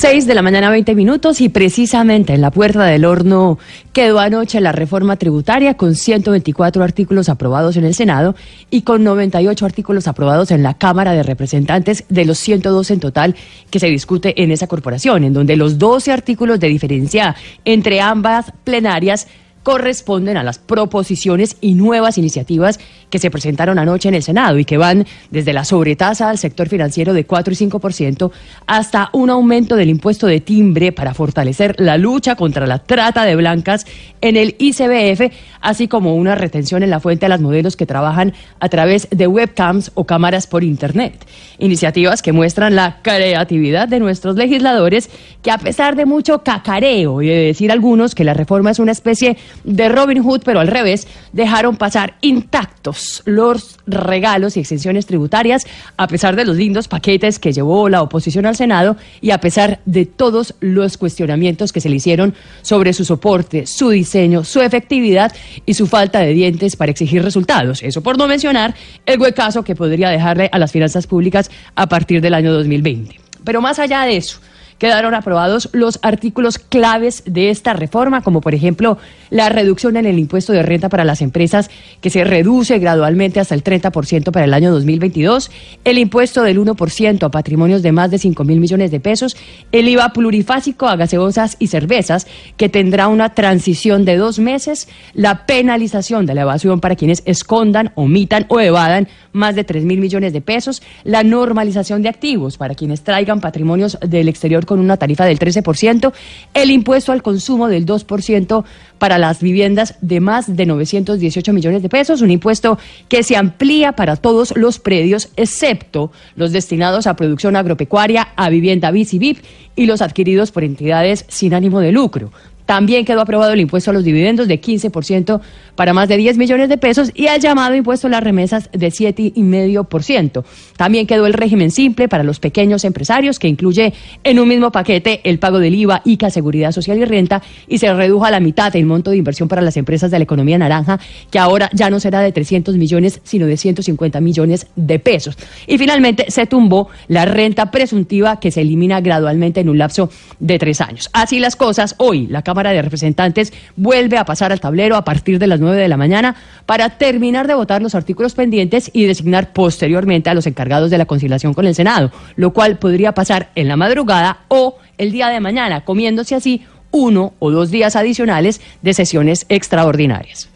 6 de la mañana, 20 minutos, y precisamente en la puerta del horno quedó anoche la reforma tributaria con 124 artículos aprobados en el Senado y con 98 artículos aprobados en la Cámara de Representantes de los 102 en total que se discute en esa corporación, en donde los 12 artículos de diferencia entre ambas plenarias corresponden a las proposiciones y nuevas iniciativas que se presentaron anoche en el Senado y que van desde la sobretasa al sector financiero de 4 y 5% hasta un aumento del impuesto de timbre para fortalecer la lucha contra la trata de blancas en el ICBF, así como una retención en la fuente de las modelos que trabajan a través de webcams o cámaras por Internet. Iniciativas que muestran la creatividad de nuestros legisladores que a pesar de mucho cacareo y de decir algunos que la reforma es una especie de Robin Hood, pero al revés, dejaron pasar intactos los regalos y exenciones tributarias, a pesar de los lindos paquetes que llevó la oposición al Senado y a pesar de todos los cuestionamientos que se le hicieron sobre su soporte, su diseño, su efectividad y su falta de dientes para exigir resultados. Eso por no mencionar el huecazo que podría dejarle a las finanzas públicas a partir del año 2020. Pero más allá de eso, quedaron aprobados los artículos claves de esta reforma, como por ejemplo la reducción en el impuesto de renta para las empresas, que se reduce gradualmente hasta el 30% para el año 2022, el impuesto del 1% a patrimonios de más de 5 mil millones de pesos, el IVA plurifásico a gaseosas y cervezas, que tendrá una transición de dos meses, la penalización de la evasión para quienes escondan, omitan o evadan más de 3 mil millones de pesos, la normalización de activos para quienes traigan patrimonios del exterior con una tarifa del 13%, el impuesto al consumo del 2% para las viviendas de más de 918 millones de pesos, un impuesto que se amplía para todos los predios, excepto los destinados a producción agropecuaria, a vivienda BIC y VIP y los adquiridos por entidades sin ánimo de lucro. También quedó aprobado el impuesto a los dividendos de 15% para más de 10 millones de pesos y el llamado impuesto a las remesas de 7,5%. También quedó el régimen simple para los pequeños empresarios, que incluye en un mismo paquete el pago del IVA, ICA, Seguridad Social y Renta, y se redujo a la mitad el monto de inversión para las empresas de la economía naranja, que ahora ya no será de 300 millones, sino de 150 millones de pesos. Y finalmente se tumbó la renta presuntiva, que se elimina gradualmente en un lapso de tres años. Así las cosas, hoy la Cámara de Representantes vuelve a pasar al tablero a partir de las 9 de la mañana para terminar de votar los artículos pendientes y designar posteriormente a los encargados de la conciliación con el Senado, lo cual podría pasar en la madrugada o el día de mañana, comiéndose así uno o dos días adicionales de sesiones extraordinarias.